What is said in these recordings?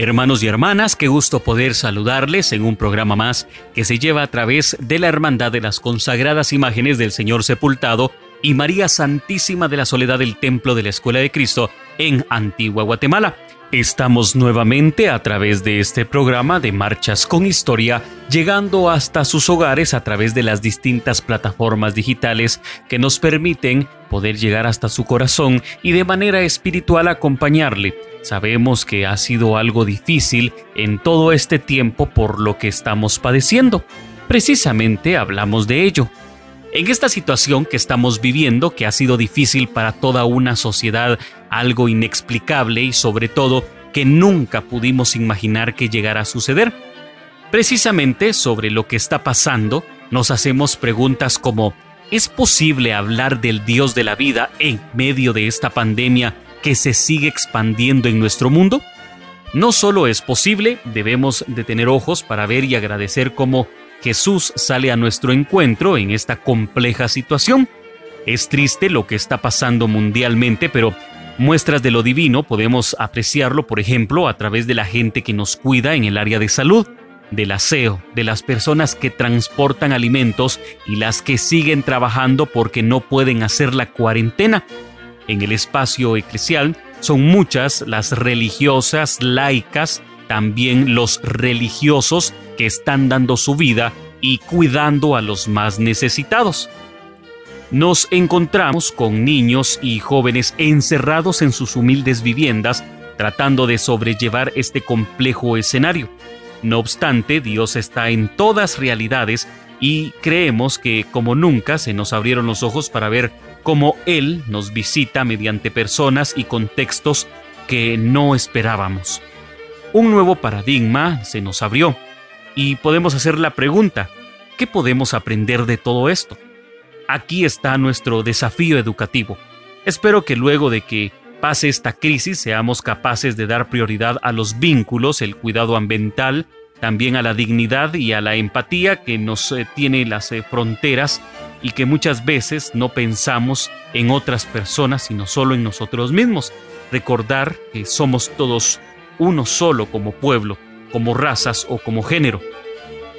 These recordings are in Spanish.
Hermanos y hermanas, qué gusto poder saludarles en un programa más que se lleva a través de la Hermandad de las Consagradas Imágenes del Señor Sepultado y María Santísima de la Soledad del Templo de la Escuela de Cristo en Antigua Guatemala. Estamos nuevamente a través de este programa de Marchas con Historia, llegando hasta sus hogares a través de las distintas plataformas digitales que nos permiten poder llegar hasta su corazón y de manera espiritual acompañarle. Sabemos que ha sido algo difícil en todo este tiempo por lo que estamos padeciendo. Precisamente hablamos de ello. En esta situación que estamos viviendo, que ha sido difícil para toda una sociedad, algo inexplicable y sobre todo que nunca pudimos imaginar que llegara a suceder. Precisamente sobre lo que está pasando, nos hacemos preguntas como ¿es posible hablar del Dios de la vida en medio de esta pandemia que se sigue expandiendo en nuestro mundo? No solo es posible, debemos de tener ojos para ver y agradecer cómo Jesús sale a nuestro encuentro en esta compleja situación. Es triste lo que está pasando mundialmente, pero muestras de lo divino podemos apreciarlo, por ejemplo, a través de la gente que nos cuida en el área de salud, del aseo, de las personas que transportan alimentos y las que siguen trabajando porque no pueden hacer la cuarentena. En el espacio eclesial son muchas las religiosas, laicas, también los religiosos que están dando su vida y cuidando a los más necesitados. Nos encontramos con niños y jóvenes encerrados en sus humildes viviendas tratando de sobrellevar este complejo escenario. No obstante, Dios está en todas realidades y creemos que como nunca se nos abrieron los ojos para ver cómo Él nos visita mediante personas y contextos que no esperábamos un nuevo paradigma se nos abrió y podemos hacer la pregunta, ¿qué podemos aprender de todo esto? Aquí está nuestro desafío educativo. Espero que luego de que pase esta crisis seamos capaces de dar prioridad a los vínculos, el cuidado ambiental, también a la dignidad y a la empatía que nos eh, tiene las eh, fronteras y que muchas veces no pensamos en otras personas sino solo en nosotros mismos. Recordar que somos todos uno solo como pueblo, como razas o como género.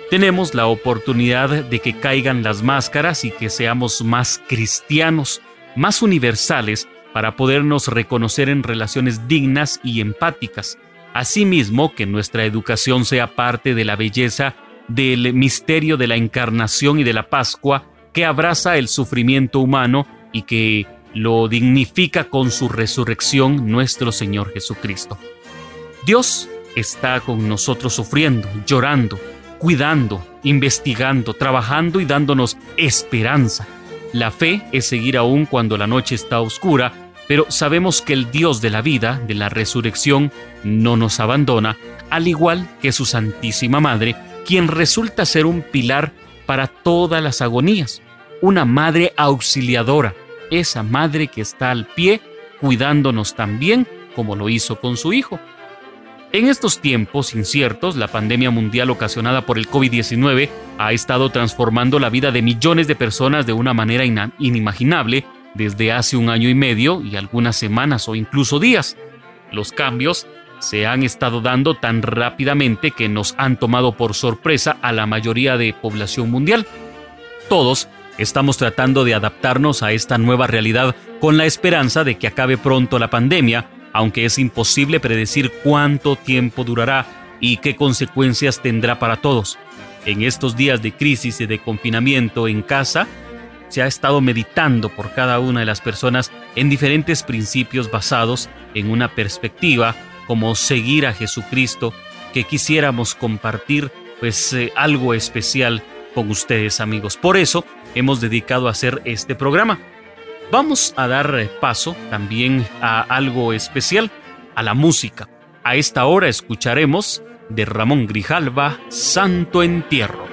Tenemos la oportunidad de que caigan las máscaras y que seamos más cristianos, más universales, para podernos reconocer en relaciones dignas y empáticas. Asimismo, que nuestra educación sea parte de la belleza del misterio de la encarnación y de la Pascua que abraza el sufrimiento humano y que lo dignifica con su resurrección nuestro Señor Jesucristo. Dios está con nosotros sufriendo, llorando, cuidando, investigando, trabajando y dándonos esperanza. La fe es seguir aún cuando la noche está oscura, pero sabemos que el Dios de la vida, de la resurrección, no nos abandona, al igual que su Santísima Madre, quien resulta ser un pilar para todas las agonías, una madre auxiliadora, esa madre que está al pie cuidándonos también como lo hizo con su Hijo. En estos tiempos inciertos, la pandemia mundial ocasionada por el COVID-19 ha estado transformando la vida de millones de personas de una manera inimaginable desde hace un año y medio y algunas semanas o incluso días. Los cambios se han estado dando tan rápidamente que nos han tomado por sorpresa a la mayoría de población mundial. Todos estamos tratando de adaptarnos a esta nueva realidad con la esperanza de que acabe pronto la pandemia aunque es imposible predecir cuánto tiempo durará y qué consecuencias tendrá para todos. En estos días de crisis y de confinamiento en casa, se ha estado meditando por cada una de las personas en diferentes principios basados en una perspectiva como seguir a Jesucristo que quisiéramos compartir pues eh, algo especial con ustedes amigos. Por eso hemos dedicado a hacer este programa. Vamos a dar paso también a algo especial, a la música. A esta hora escucharemos de Ramón Grijalva, Santo Entierro.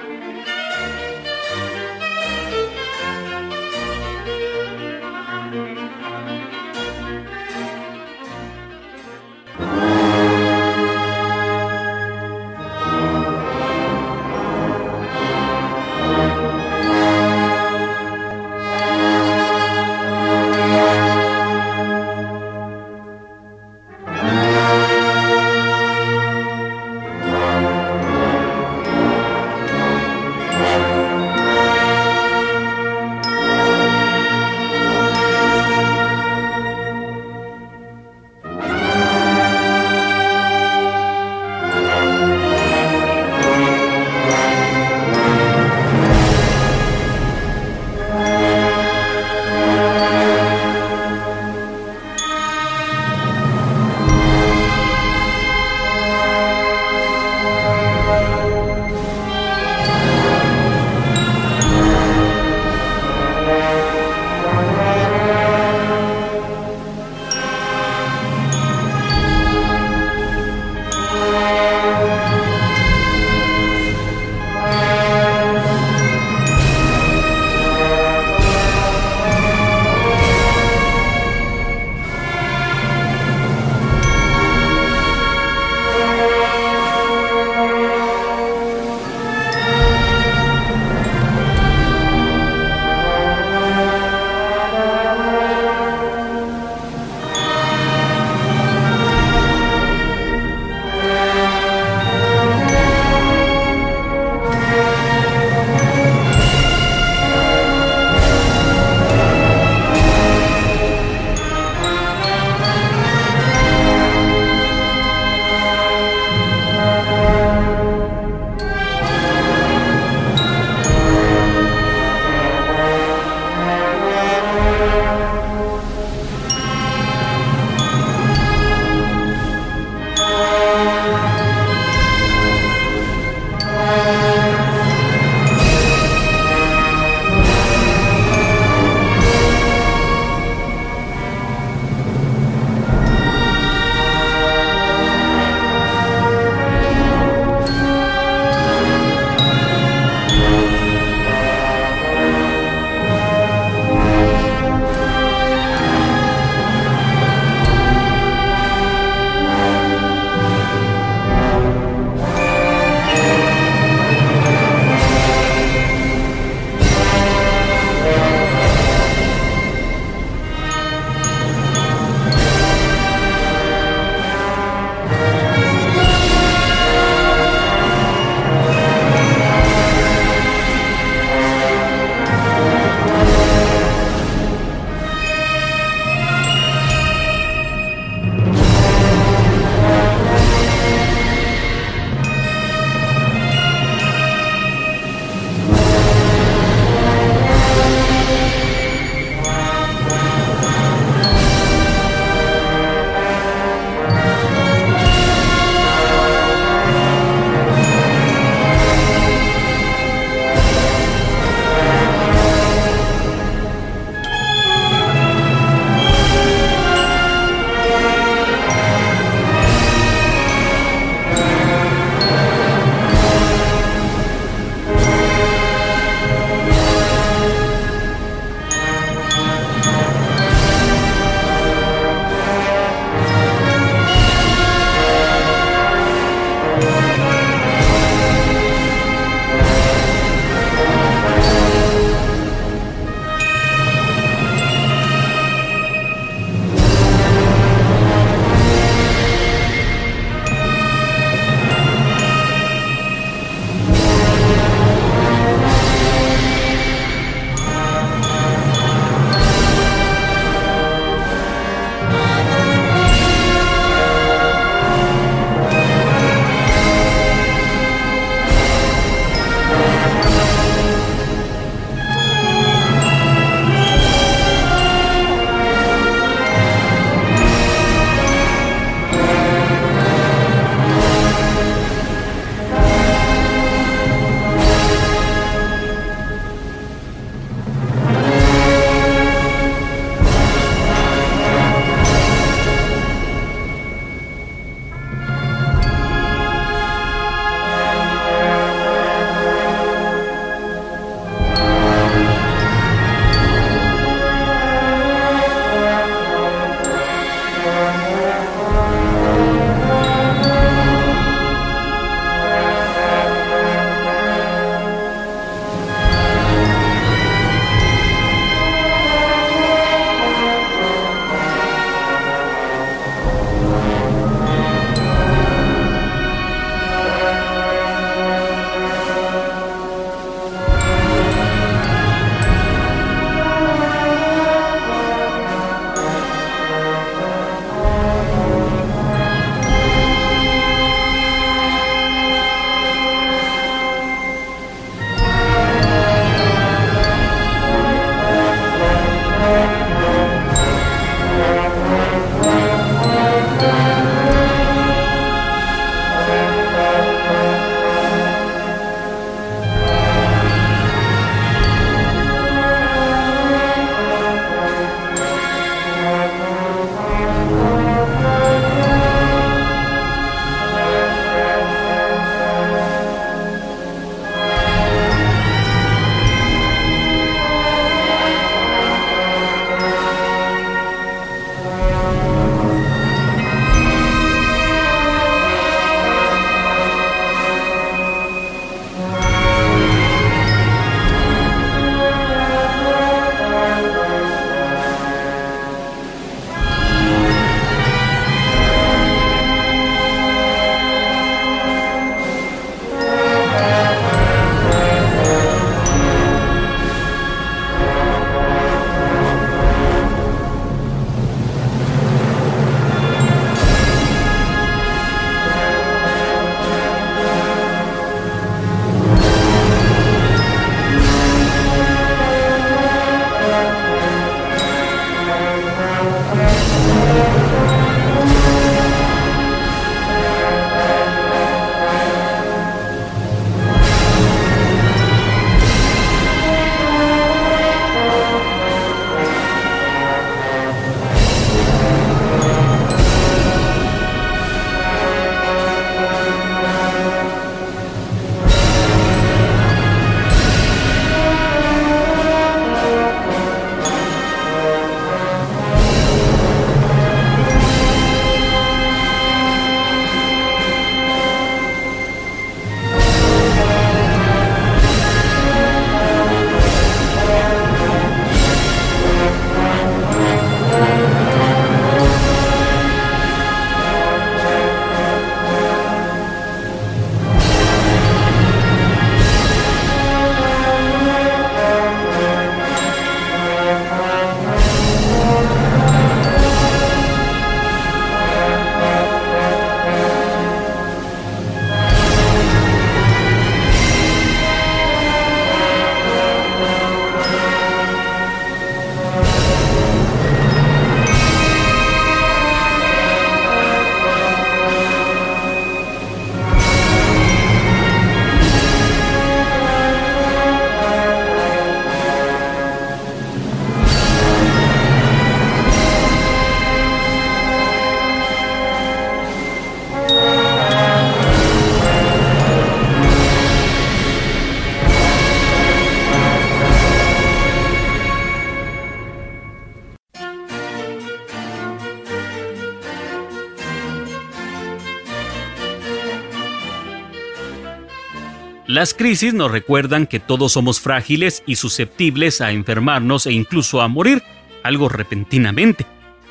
Las crisis nos recuerdan que todos somos frágiles y susceptibles a enfermarnos e incluso a morir, algo repentinamente.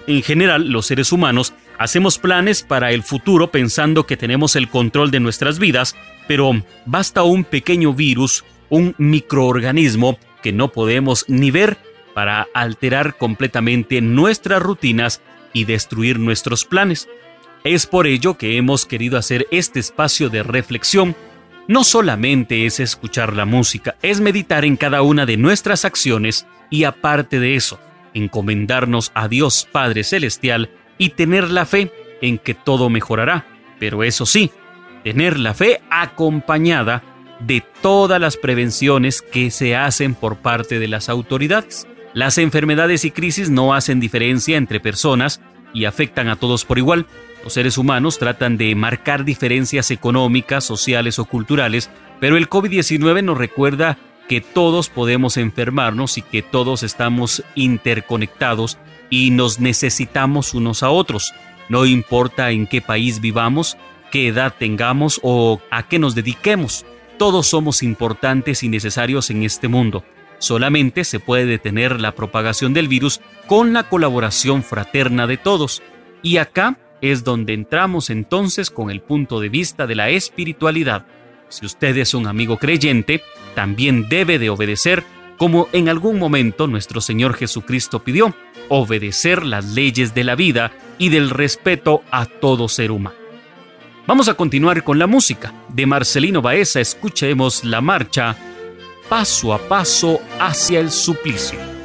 En general, los seres humanos hacemos planes para el futuro pensando que tenemos el control de nuestras vidas, pero basta un pequeño virus, un microorganismo que no podemos ni ver para alterar completamente nuestras rutinas y destruir nuestros planes. Es por ello que hemos querido hacer este espacio de reflexión no solamente es escuchar la música, es meditar en cada una de nuestras acciones y aparte de eso, encomendarnos a Dios Padre Celestial y tener la fe en que todo mejorará. Pero eso sí, tener la fe acompañada de todas las prevenciones que se hacen por parte de las autoridades. Las enfermedades y crisis no hacen diferencia entre personas y afectan a todos por igual. Los seres humanos tratan de marcar diferencias económicas, sociales o culturales, pero el COVID-19 nos recuerda que todos podemos enfermarnos y que todos estamos interconectados y nos necesitamos unos a otros. No importa en qué país vivamos, qué edad tengamos o a qué nos dediquemos. Todos somos importantes y necesarios en este mundo. Solamente se puede detener la propagación del virus con la colaboración fraterna de todos. Y acá es donde entramos entonces con el punto de vista de la espiritualidad. Si usted es un amigo creyente, también debe de obedecer como en algún momento nuestro Señor Jesucristo pidió, obedecer las leyes de la vida y del respeto a todo ser humano. Vamos a continuar con la música. De Marcelino Baeza escuchemos la marcha Paso a Paso hacia el Suplicio.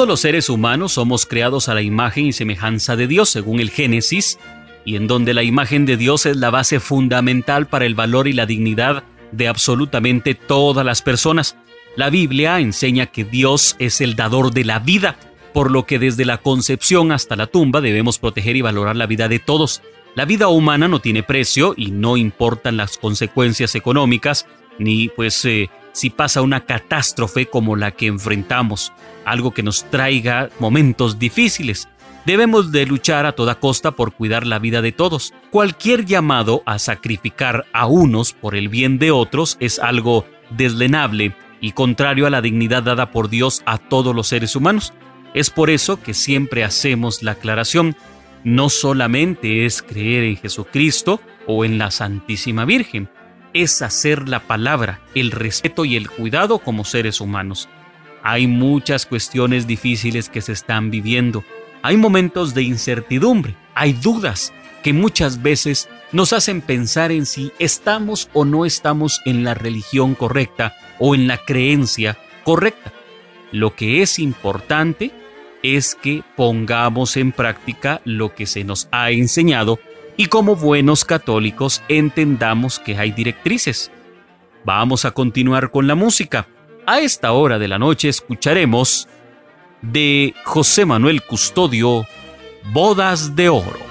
Todos los seres humanos somos creados a la imagen y semejanza de Dios, según el Génesis, y en donde la imagen de Dios es la base fundamental para el valor y la dignidad de absolutamente todas las personas. La Biblia enseña que Dios es el dador de la vida, por lo que desde la concepción hasta la tumba debemos proteger y valorar la vida de todos. La vida humana no tiene precio y no importan las consecuencias económicas, ni pues eh, si pasa una catástrofe como la que enfrentamos, algo que nos traiga momentos difíciles. Debemos de luchar a toda costa por cuidar la vida de todos. Cualquier llamado a sacrificar a unos por el bien de otros es algo deslenable y contrario a la dignidad dada por Dios a todos los seres humanos. Es por eso que siempre hacemos la aclaración. No solamente es creer en Jesucristo o en la Santísima Virgen, es hacer la palabra, el respeto y el cuidado como seres humanos. Hay muchas cuestiones difíciles que se están viviendo. Hay momentos de incertidumbre, hay dudas que muchas veces nos hacen pensar en si estamos o no estamos en la religión correcta o en la creencia correcta. Lo que es importante es que pongamos en práctica lo que se nos ha enseñado y como buenos católicos entendamos que hay directrices. Vamos a continuar con la música. A esta hora de la noche escucharemos de José Manuel Custodio, Bodas de Oro.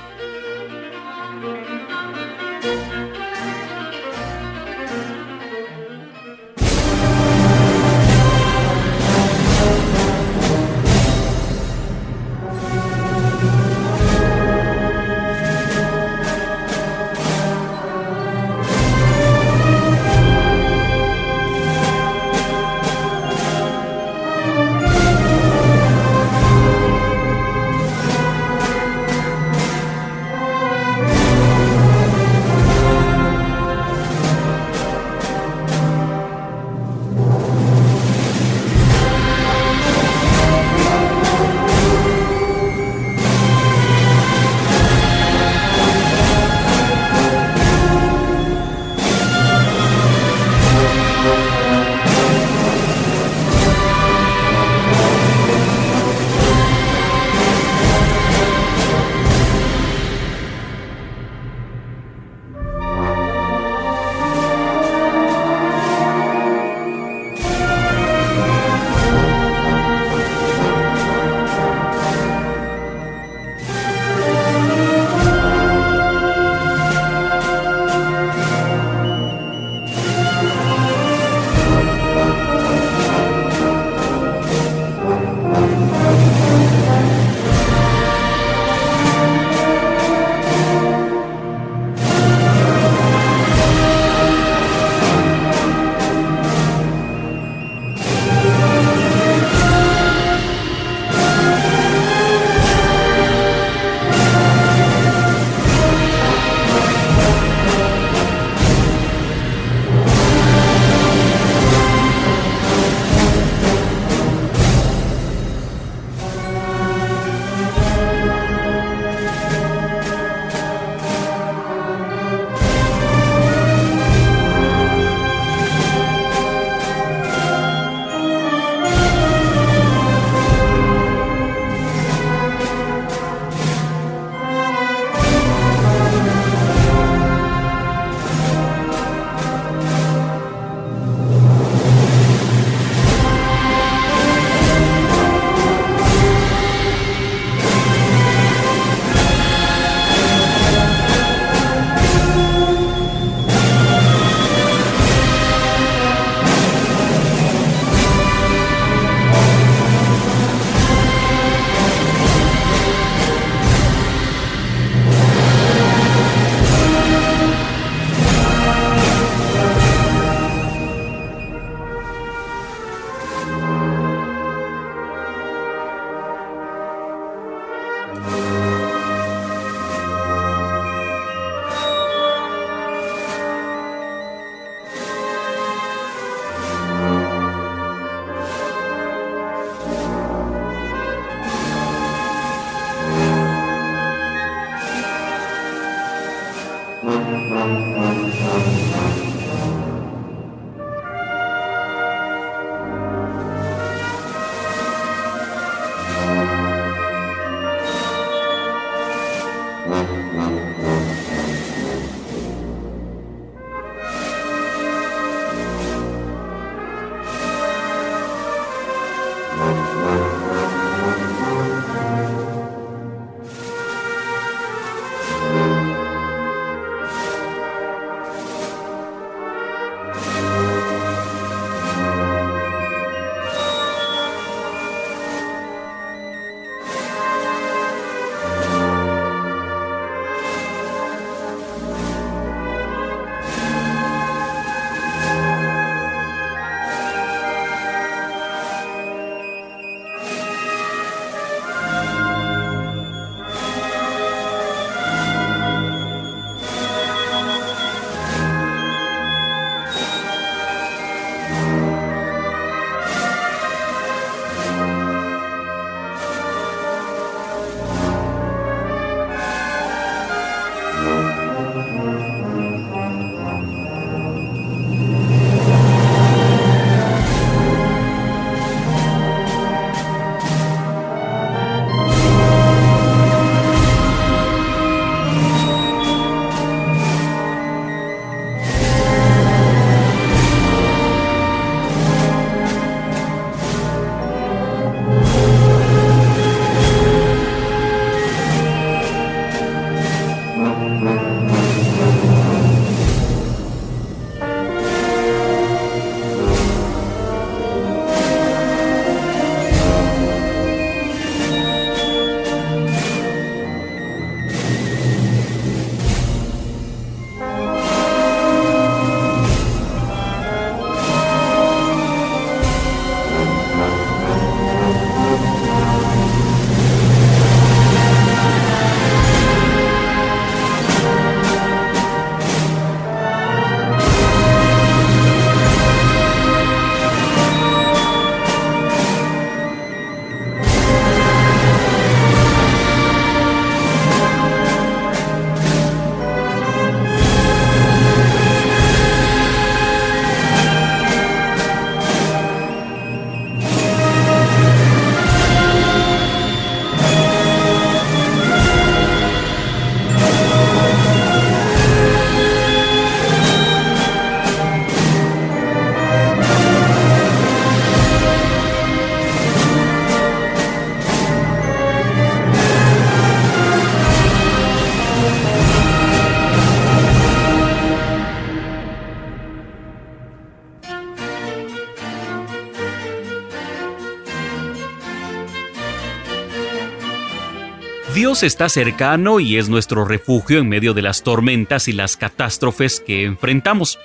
Está cercano y es nuestro refugio en medio de las tormentas y las catástrofes que enfrentamos.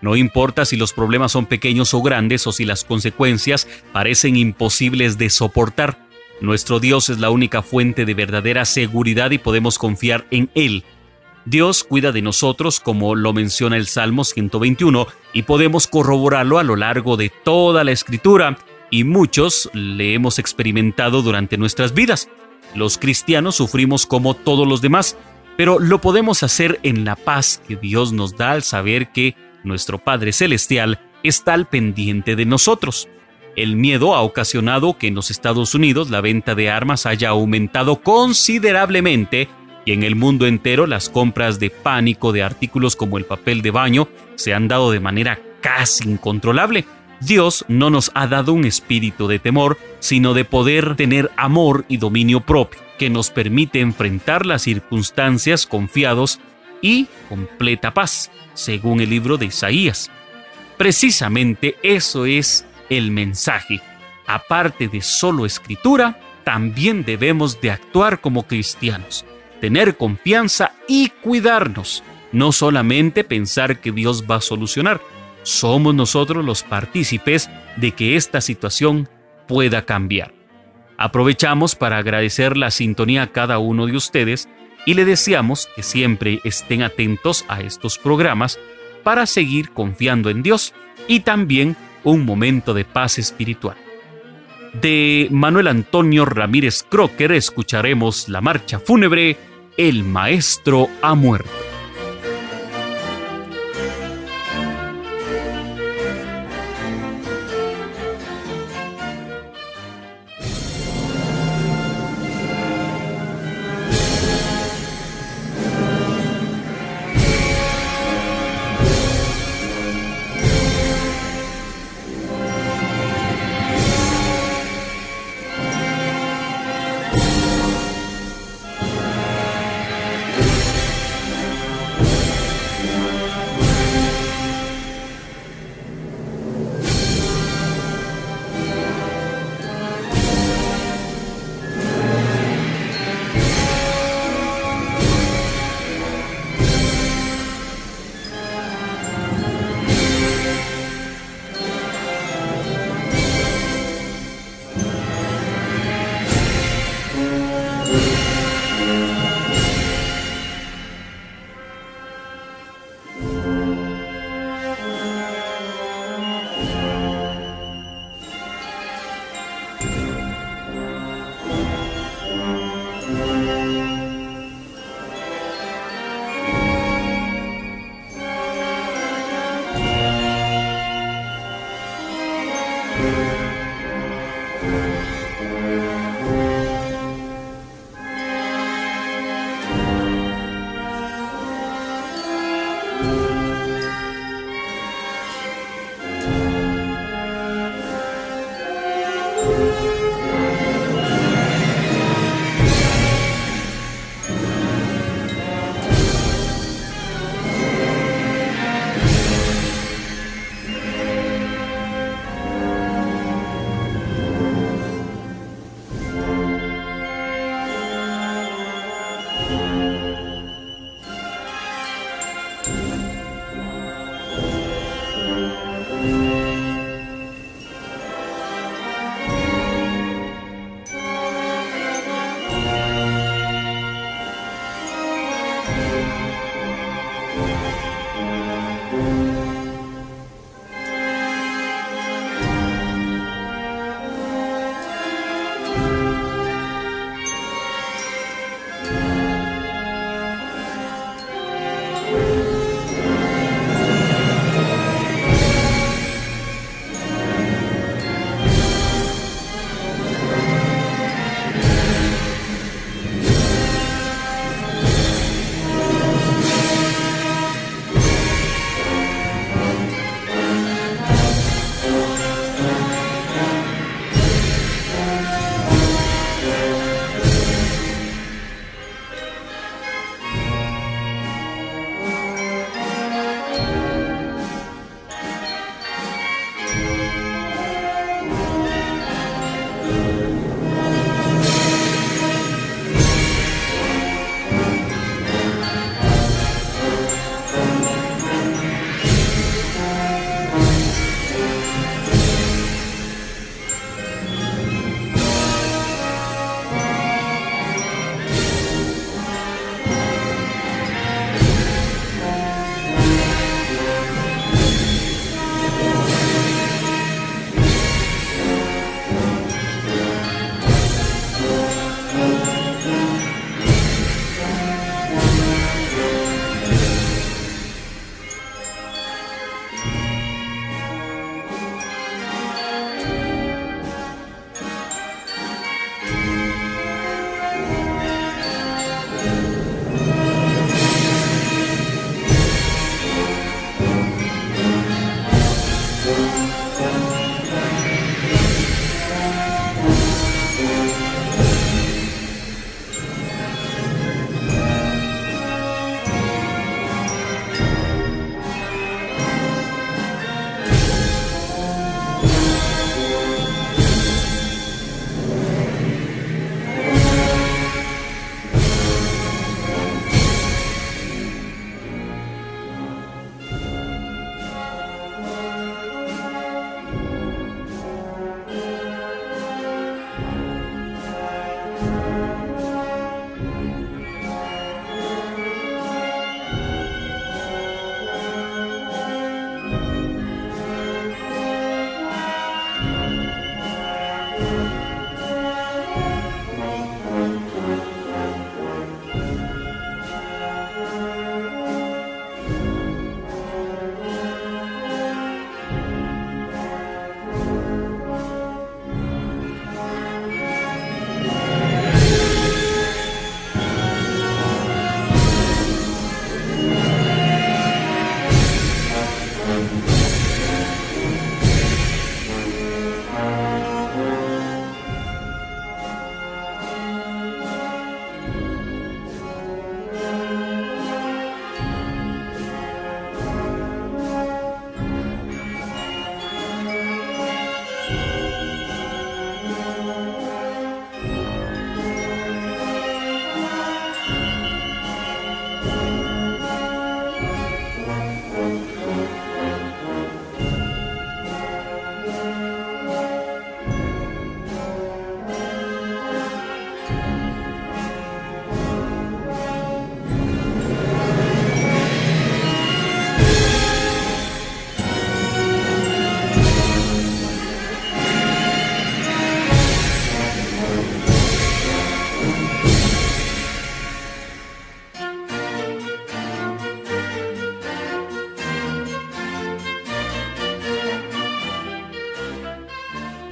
No importa si los problemas son pequeños o grandes o si las consecuencias parecen imposibles de soportar. Nuestro Dios es la única fuente de verdadera seguridad y podemos confiar en Él. Dios cuida de nosotros como lo menciona el Salmo 121 y podemos corroborarlo a lo largo de toda la escritura y muchos le hemos experimentado durante nuestras vidas. Los cristianos sufrimos como todos los demás, pero lo podemos hacer en la paz que Dios nos da al saber que nuestro Padre Celestial está al pendiente de nosotros. El miedo ha ocasionado que en los Estados Unidos la venta de armas haya aumentado considerablemente y en el mundo entero las compras de pánico de artículos como el papel de baño se han dado de manera casi incontrolable. Dios no nos ha dado un espíritu de temor, sino de poder tener amor y dominio propio, que nos permite enfrentar las circunstancias confiados y completa paz, según el libro de Isaías. Precisamente eso es el mensaje. Aparte de solo escritura, también debemos de actuar como cristianos, tener confianza y cuidarnos, no solamente pensar que Dios va a solucionar, somos nosotros los partícipes de que esta situación pueda cambiar. Aprovechamos para agradecer la sintonía a cada uno de ustedes y le deseamos que siempre estén atentos a estos programas para seguir confiando en Dios y también un momento de paz espiritual. De Manuel Antonio Ramírez Crocker escucharemos la marcha fúnebre El Maestro ha muerto.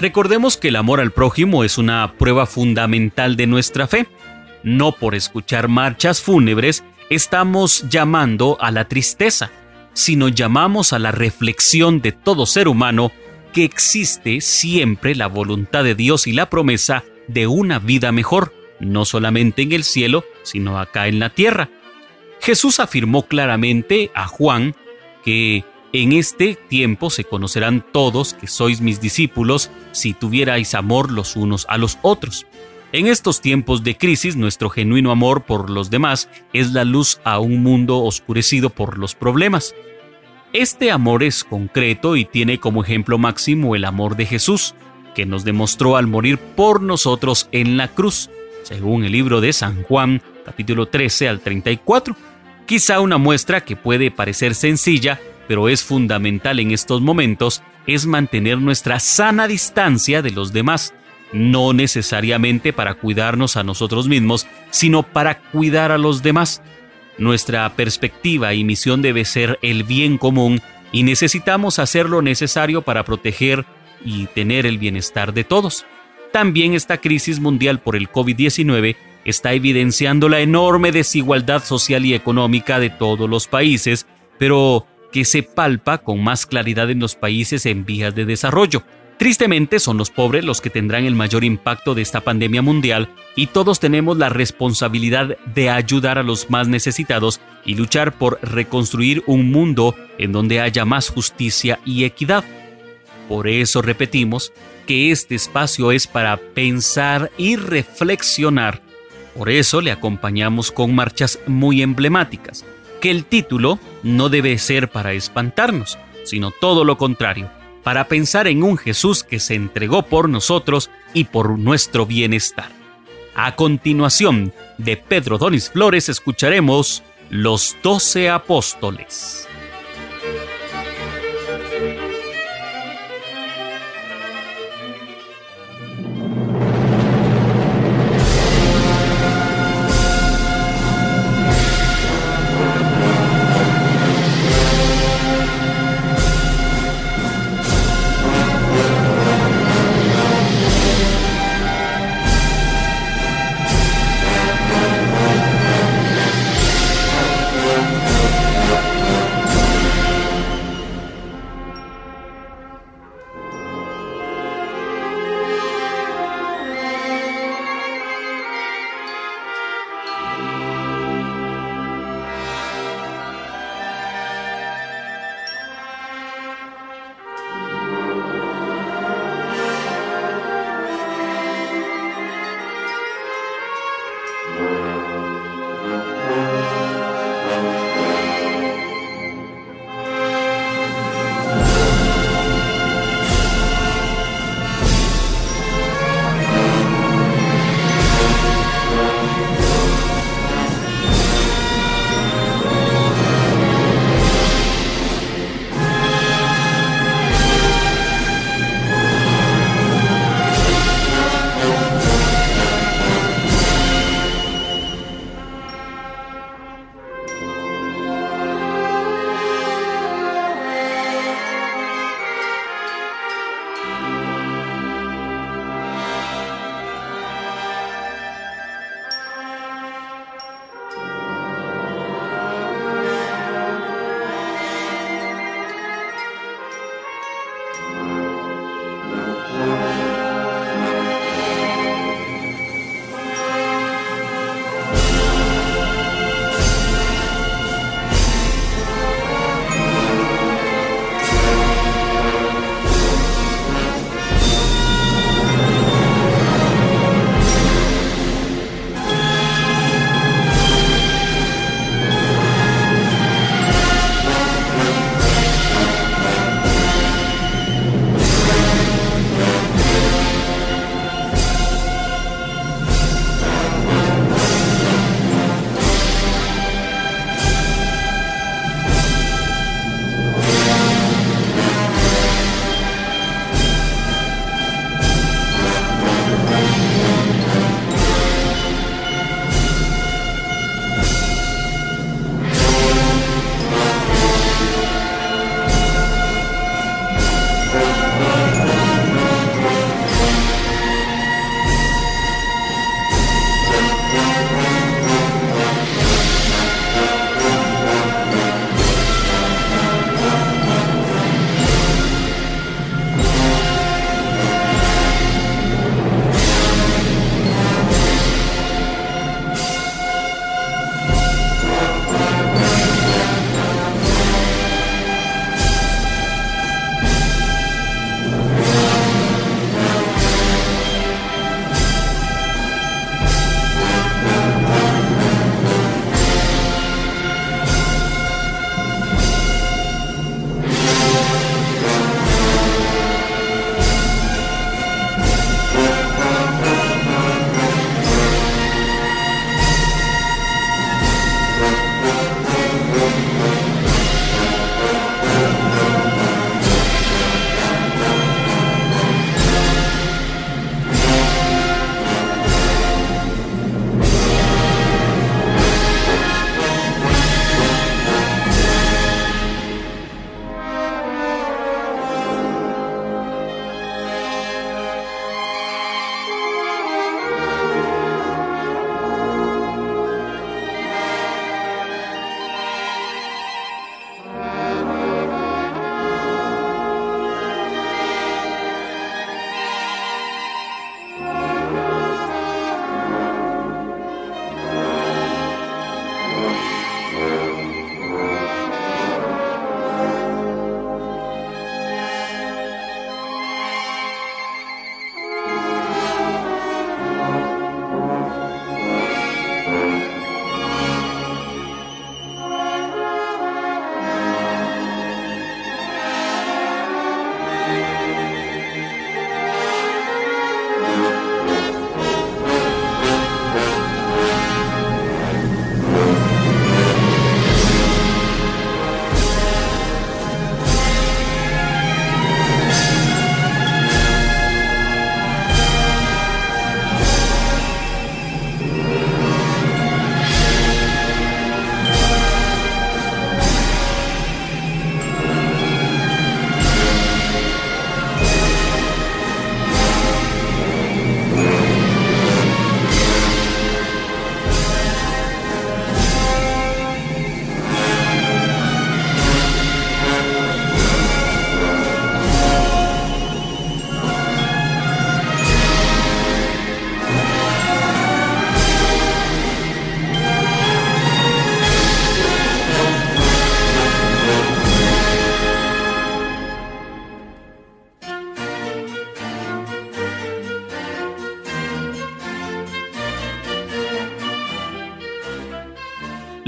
Recordemos que el amor al prójimo es una prueba fundamental de nuestra fe. No por escuchar marchas fúnebres estamos llamando a la tristeza, sino llamamos a la reflexión de todo ser humano que existe siempre la voluntad de Dios y la promesa de una vida mejor, no solamente en el cielo, sino acá en la tierra. Jesús afirmó claramente a Juan que en este tiempo se conocerán todos que sois mis discípulos si tuvierais amor los unos a los otros. En estos tiempos de crisis, nuestro genuino amor por los demás es la luz a un mundo oscurecido por los problemas. Este amor es concreto y tiene como ejemplo máximo el amor de Jesús, que nos demostró al morir por nosotros en la cruz, según el libro de San Juan, capítulo 13 al 34. Quizá una muestra que puede parecer sencilla, pero es fundamental en estos momentos, es mantener nuestra sana distancia de los demás, no necesariamente para cuidarnos a nosotros mismos, sino para cuidar a los demás. Nuestra perspectiva y misión debe ser el bien común y necesitamos hacer lo necesario para proteger y tener el bienestar de todos. También esta crisis mundial por el COVID-19 está evidenciando la enorme desigualdad social y económica de todos los países, pero que se palpa con más claridad en los países en vías de desarrollo. Tristemente son los pobres los que tendrán el mayor impacto de esta pandemia mundial y todos tenemos la responsabilidad de ayudar a los más necesitados y luchar por reconstruir un mundo en donde haya más justicia y equidad. Por eso repetimos que este espacio es para pensar y reflexionar. Por eso le acompañamos con marchas muy emblemáticas que el título no debe ser para espantarnos, sino todo lo contrario, para pensar en un Jesús que se entregó por nosotros y por nuestro bienestar. A continuación, de Pedro Donis Flores escucharemos Los Doce Apóstoles.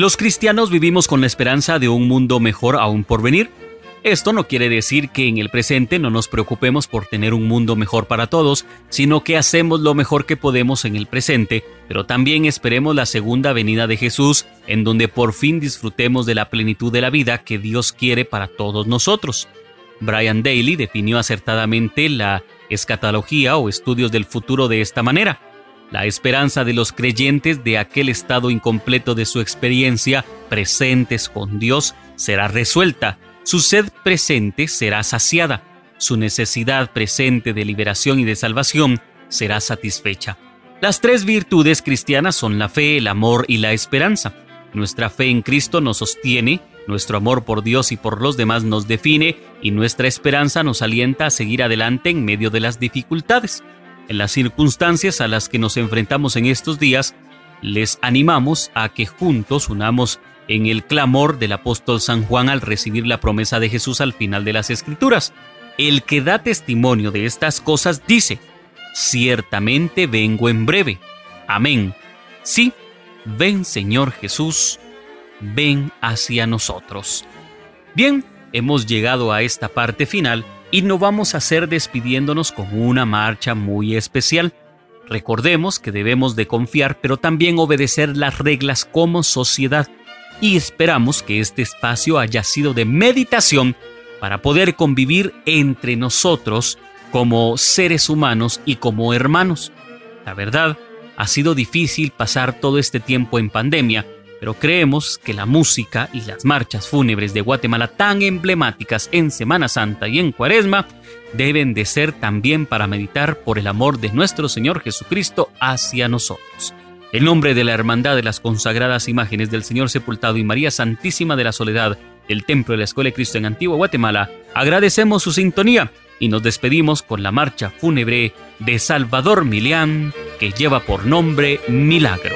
Los cristianos vivimos con la esperanza de un mundo mejor aún por venir. Esto no quiere decir que en el presente no nos preocupemos por tener un mundo mejor para todos, sino que hacemos lo mejor que podemos en el presente, pero también esperemos la segunda venida de Jesús, en donde por fin disfrutemos de la plenitud de la vida que Dios quiere para todos nosotros. Brian Daly definió acertadamente la escatología o estudios del futuro de esta manera. La esperanza de los creyentes de aquel estado incompleto de su experiencia presentes con Dios será resuelta, su sed presente será saciada, su necesidad presente de liberación y de salvación será satisfecha. Las tres virtudes cristianas son la fe, el amor y la esperanza. Nuestra fe en Cristo nos sostiene, nuestro amor por Dios y por los demás nos define y nuestra esperanza nos alienta a seguir adelante en medio de las dificultades. En las circunstancias a las que nos enfrentamos en estos días, les animamos a que juntos unamos en el clamor del apóstol San Juan al recibir la promesa de Jesús al final de las Escrituras. El que da testimonio de estas cosas dice, ciertamente vengo en breve. Amén. Sí, ven Señor Jesús ven hacia nosotros. Bien, hemos llegado a esta parte final y no vamos a hacer despidiéndonos con una marcha muy especial. Recordemos que debemos de confiar pero también obedecer las reglas como sociedad y esperamos que este espacio haya sido de meditación para poder convivir entre nosotros como seres humanos y como hermanos. La verdad, ha sido difícil pasar todo este tiempo en pandemia, pero creemos que la música y las marchas fúnebres de Guatemala tan emblemáticas en Semana Santa y en Cuaresma deben de ser también para meditar por el amor de nuestro Señor Jesucristo hacia nosotros. En nombre de la Hermandad de las Consagradas Imágenes del Señor Sepultado y María Santísima de la Soledad del Templo de la Escuela de Cristo en Antigua Guatemala, agradecemos su sintonía y nos despedimos con la marcha fúnebre de Salvador Milián que lleva por nombre Milagro.